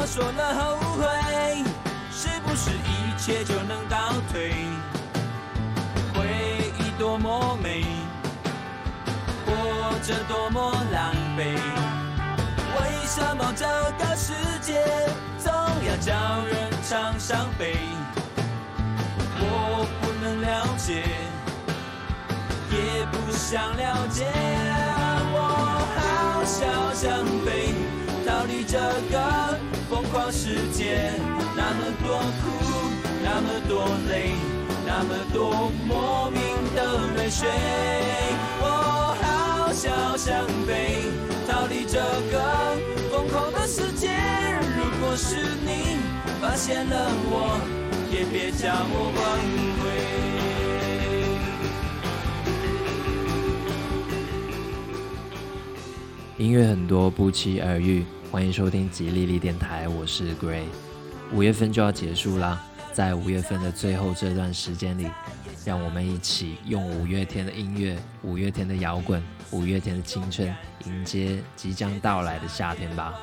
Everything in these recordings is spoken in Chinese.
我说了后悔，是不是一切就能倒退？回忆多么美，活着多么狼狈。为什么这个世界总要叫人尝伤悲？我不能了解，也不想了解。我好想想飞，逃离这个疯狂世界。那么多苦，那么多累，那么多莫名的泪水。我好想想飞，逃离这个疯狂的世界。如果是你发现了我。也别叫我挽回。音乐很多，不期而遇。欢迎收听吉利利电台，我是 Gray。五月份就要结束啦，在五月份的最后这段时间里，让我们一起用五月天的音乐、五月天的摇滚、五月天的青春，迎接即将到来的夏天吧。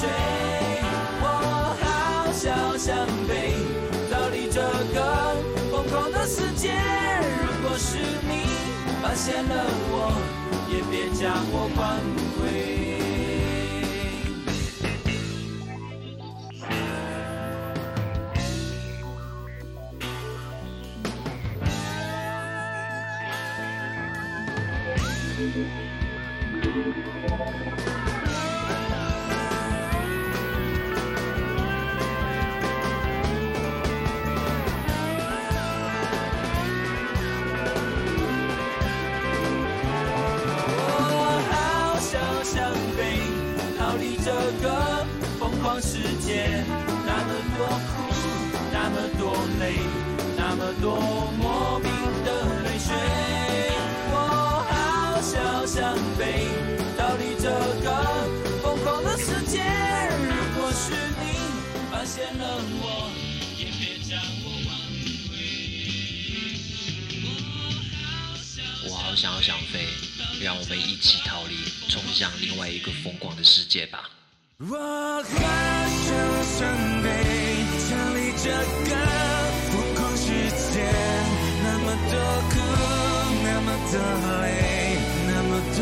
追。我好想想飞，逃离这个疯狂的世界。如果是你。发现了我，也别将我挽回。世界那么多苦，那么多累，那么多莫名的泪水。我好想想飞，逃离这个疯狂的世界。如果是你发现了我，也别将我挽回。我好想要想飞，让我们一起逃离，冲向另外一个疯狂的世界吧。我准备，逃离这个疯狂世界，那么多苦，那么多累，那么多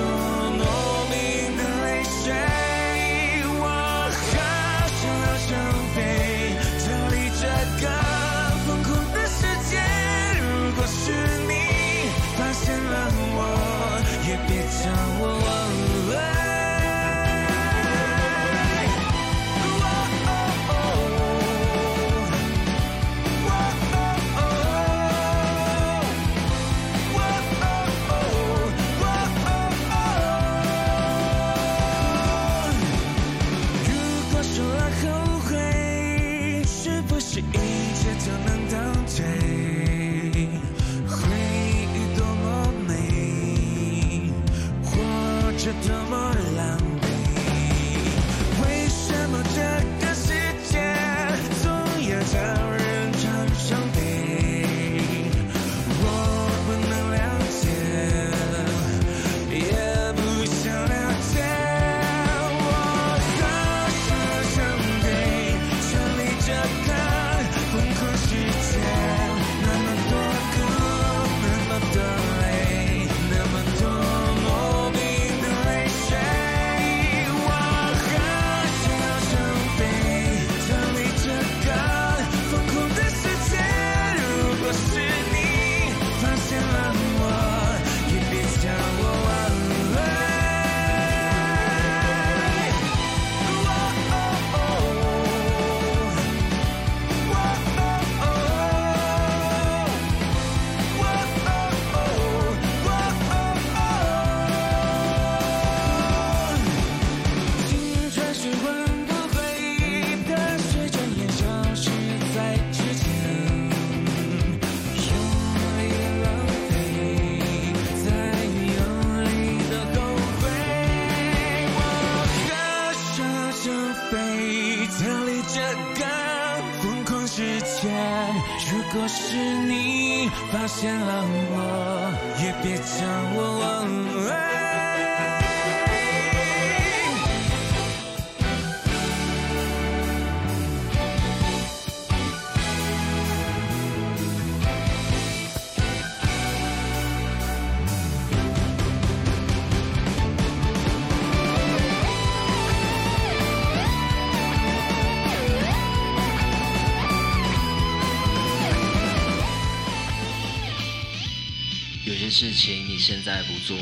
事情你现在不做，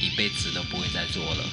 一辈子都不会再做了。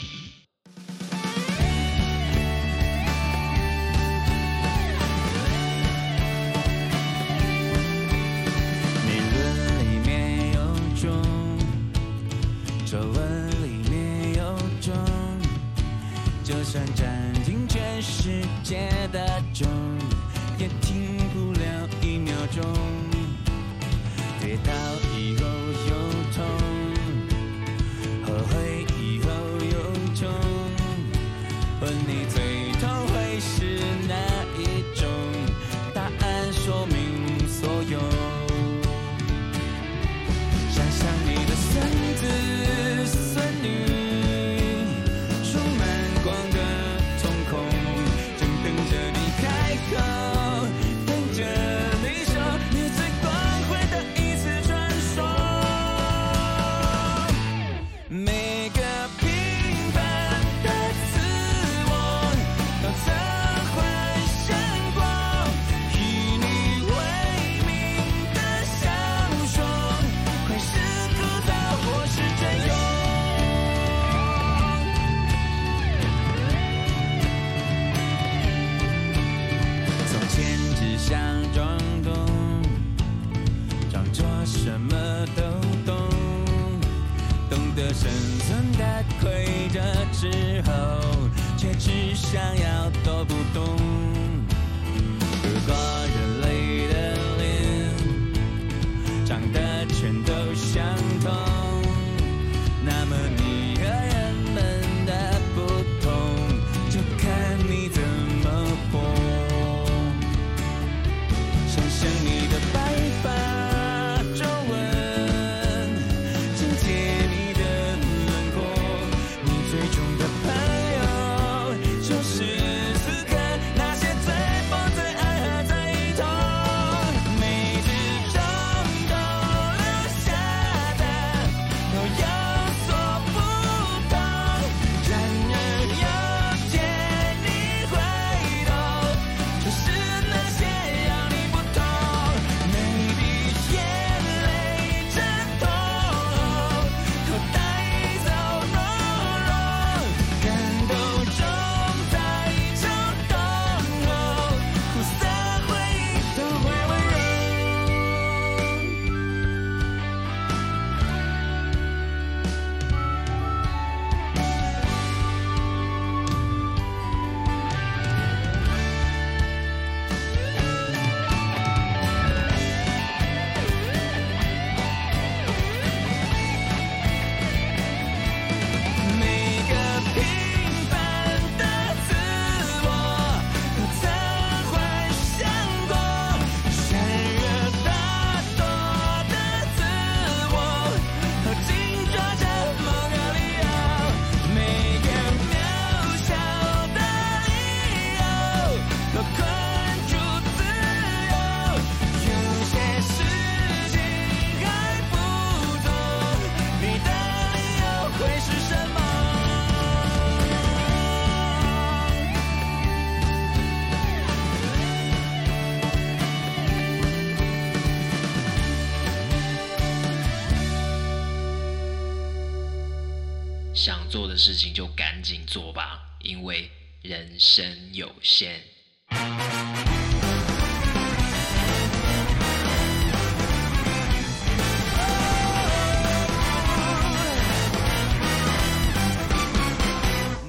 事情就赶紧做吧，因为人生有限。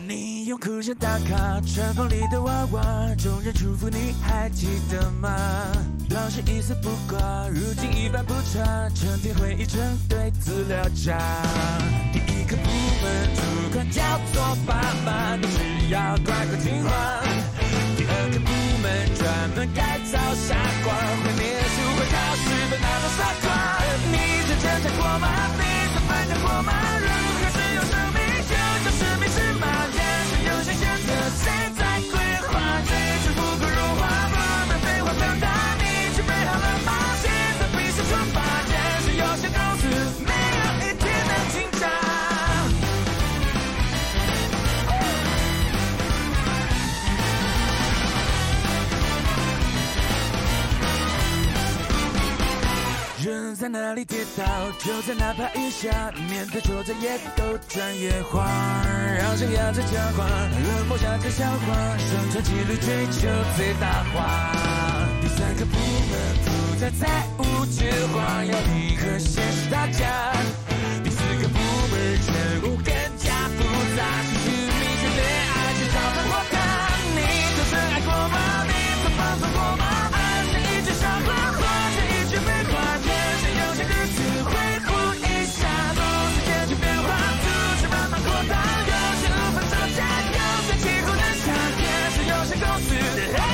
你用酷炫打卡，春风里的娃娃，众人祝福你还记得吗？老师一丝不挂，如今一发不差，成天回忆成堆资料夹。部门主管叫做爸妈，你只要乖乖听话。第二个部门专门改造傻瓜，会面哪里跌倒，就在哪怕一下，面对挫折也都转野花。让心压着僵化，冷漠下在笑话，生存几率追求最大化。第三个部门不再再无计划，要你和现实打架。第四个部门任务更加复杂，是去明确对爱情找到我看你曾深爱过吗？你曾放纵过吗？to the head.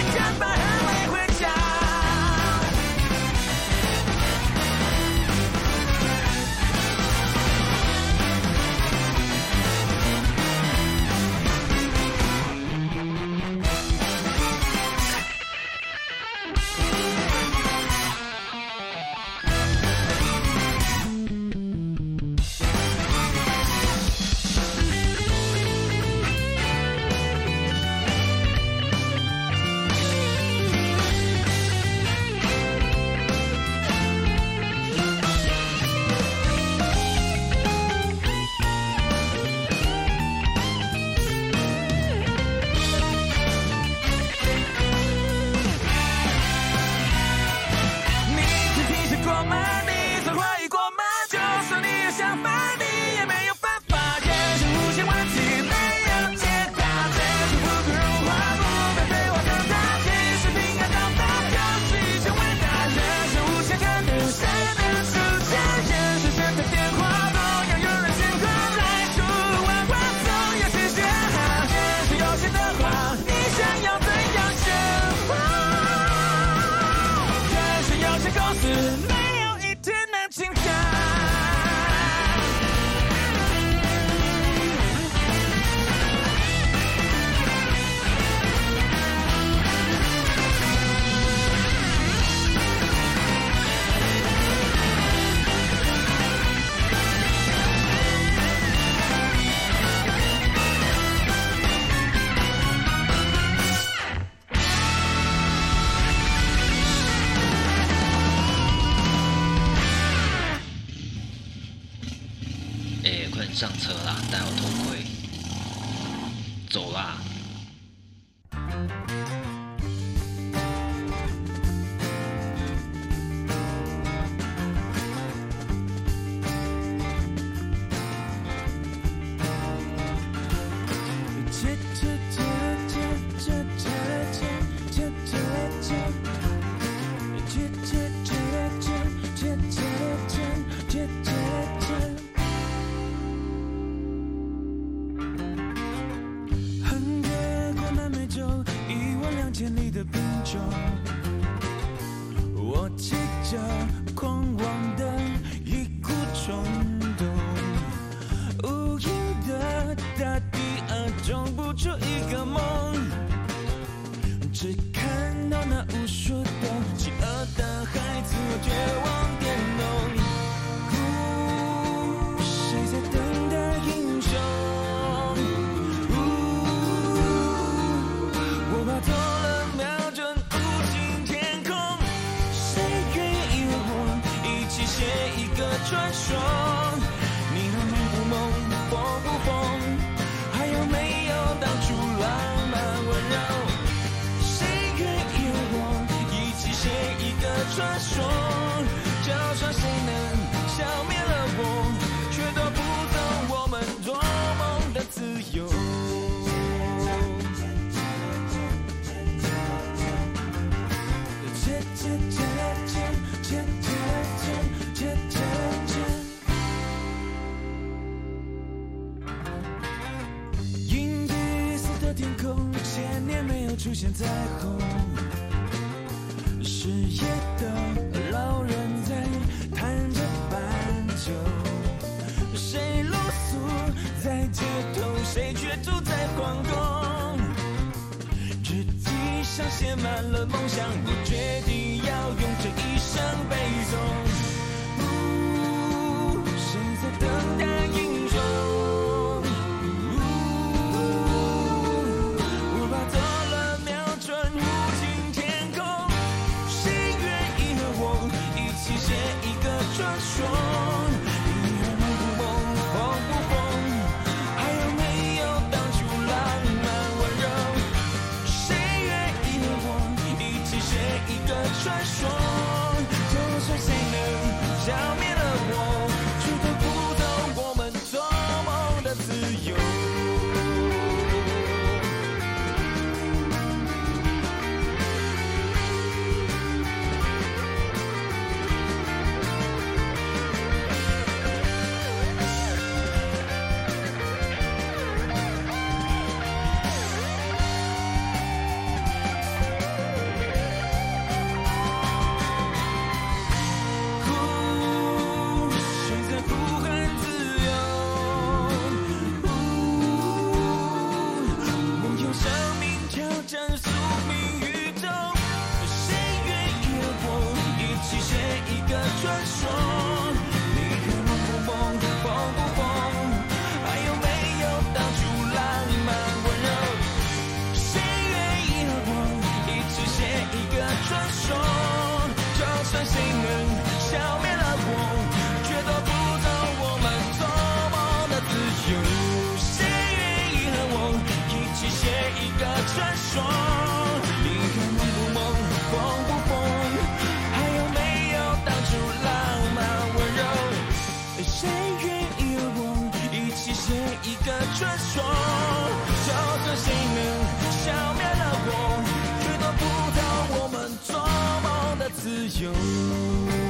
有。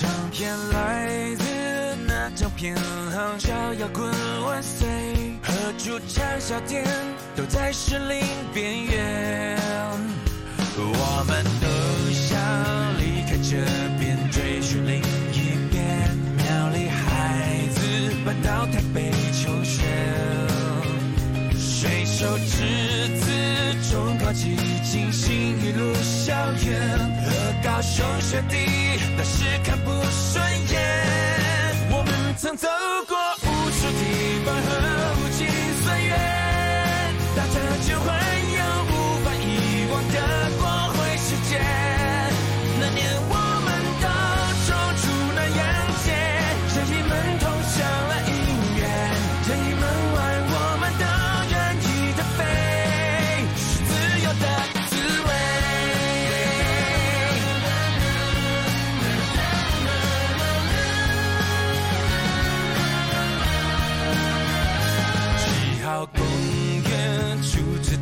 唱片来自那唱片行，叫摇滚万岁，和驻唱小店都在士林边缘。我们都想离开这边，追寻另一边。庙里孩子搬到台北求学，水手之子中考及第，心一路笑颜。高雄雪地，那是看不顺眼。我们曾走过。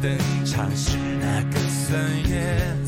登场是那个三月。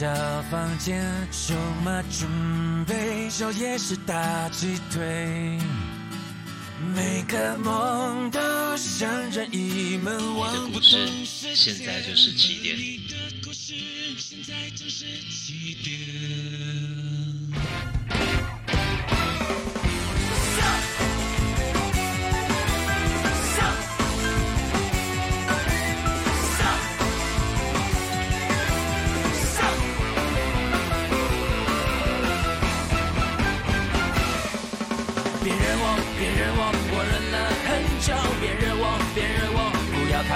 小房间，准备，宵夜是大鸡腿。每个梦都像任意门，不。你的故事现在就是起点。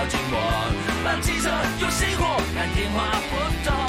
靠近，把汽车用熄火，看天花破通。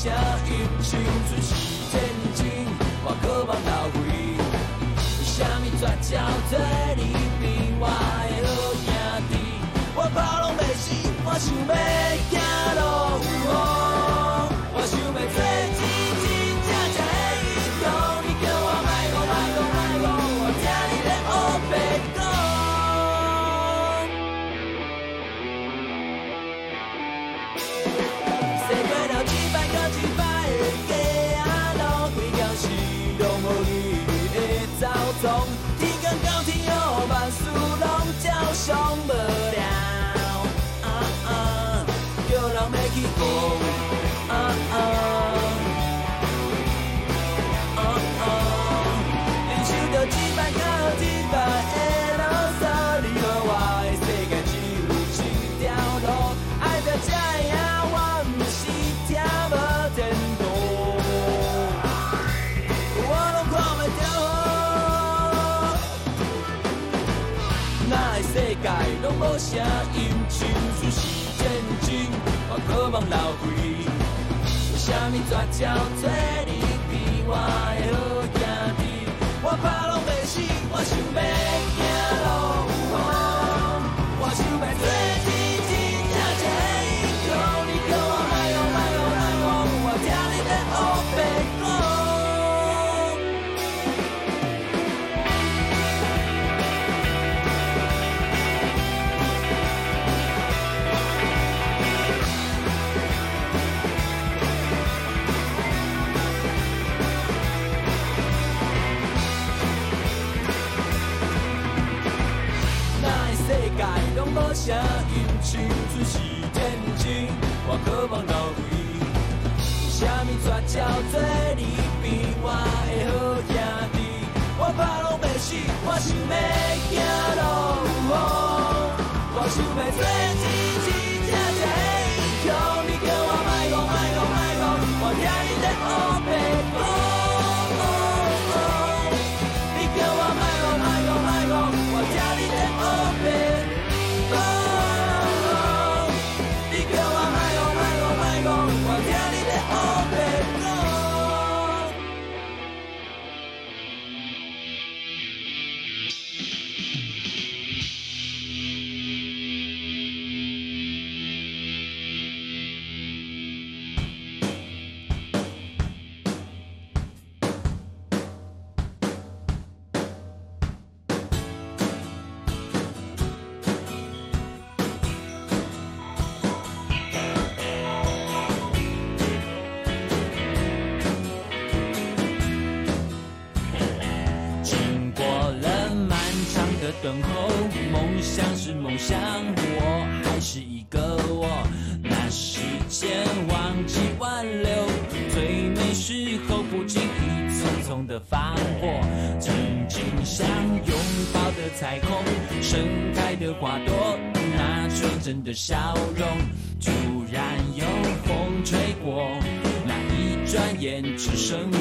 声音，心存是前进，我渴望到位。什么绝招在你边，我的好兄弟，我怕拢袂死，我想要行。拢无声音，像出是战争，我渴望流血。为什么绝招做你比我的好兄弟？我怕拢袂死，我想要行路声音，像是天真，我渴望到位。什么绝招做你变我的好兄弟？我怕拢袂死，我想要行路，我想要做一彩虹，盛开的花朵，那纯真的笑容，突然有风吹过，那一转眼只剩我。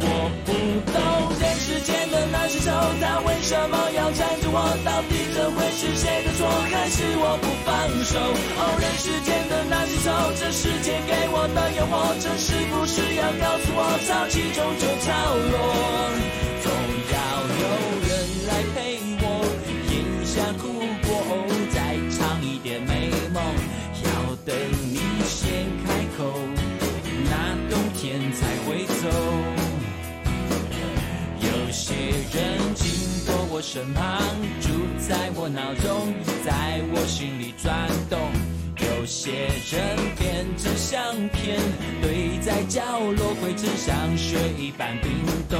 我不懂人世间的那些愁，他为什么要缠着我？到底这会是谁的错，还是我不放手？哦，人世间的那些愁，这世界给我的诱惑，这是不是要告诉我，潮起终究潮落？我身旁，住在我脑中，在我心里转动。有些人变成相片，堆在角落，灰尘像雪一般冰冻。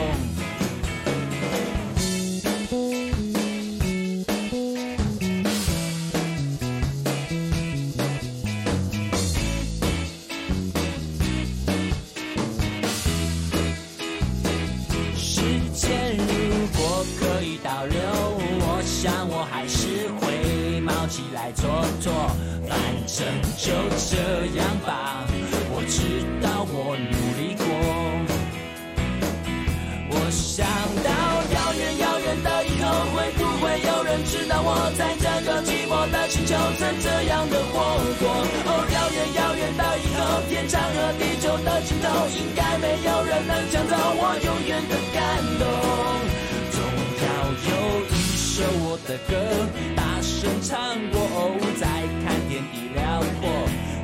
来做做，反正就这样吧。我知道我努力过，我想到遥远遥远的以后，会不会有人知道我在这个寂寞的星球曾这样的活过？哦，遥远遥远的以后，天长和地久的尽头，应该没有人能抢走我永远的感动。总要有一首我的歌，大声唱过，哦，再看天地辽阔。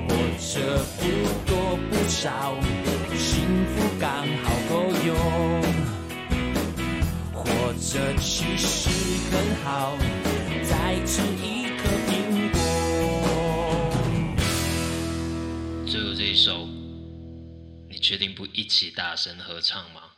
活着不多不少，幸福刚好够用。活着其实很好，再吃一颗苹果。最后这一首，你确定不一起大声合唱吗？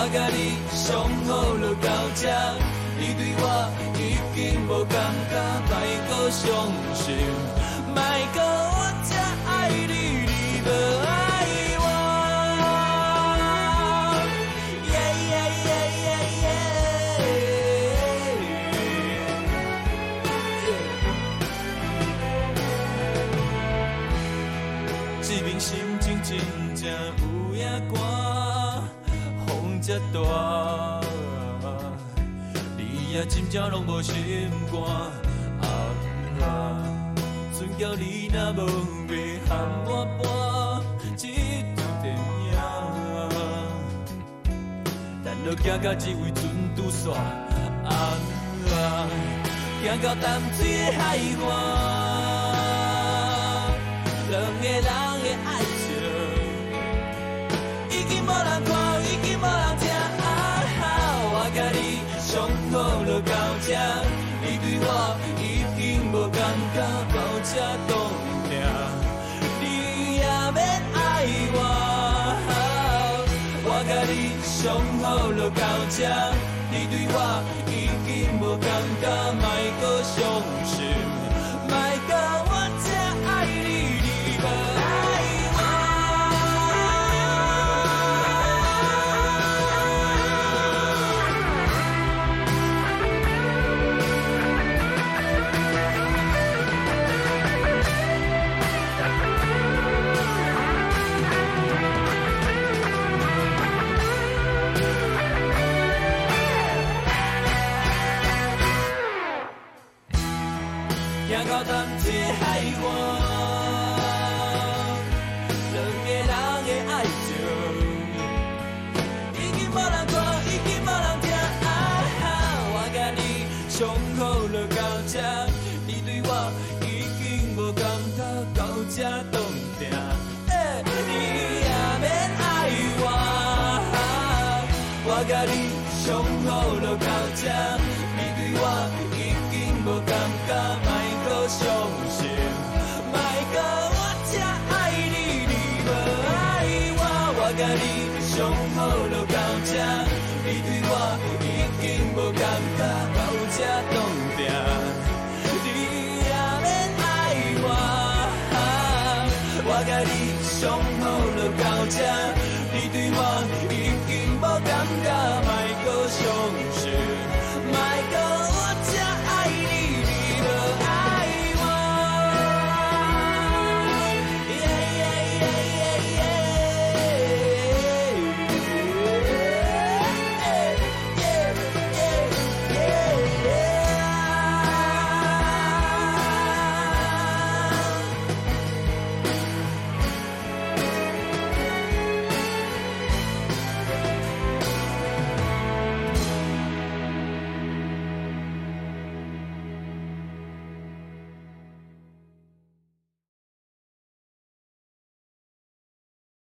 我。甲你上好就到这。你对我已经无感觉，莫搁伤心，莫搁风这大。也真正拢无心肝，啊啊！船桥你若无要喊我搬，一出电影，咱著行到这位船拄煞，啊啊！行到淡水的海岸，两个人到这冻定，你也免爱我。我甲你相好就到这，你对我已经无感觉，莫搁伤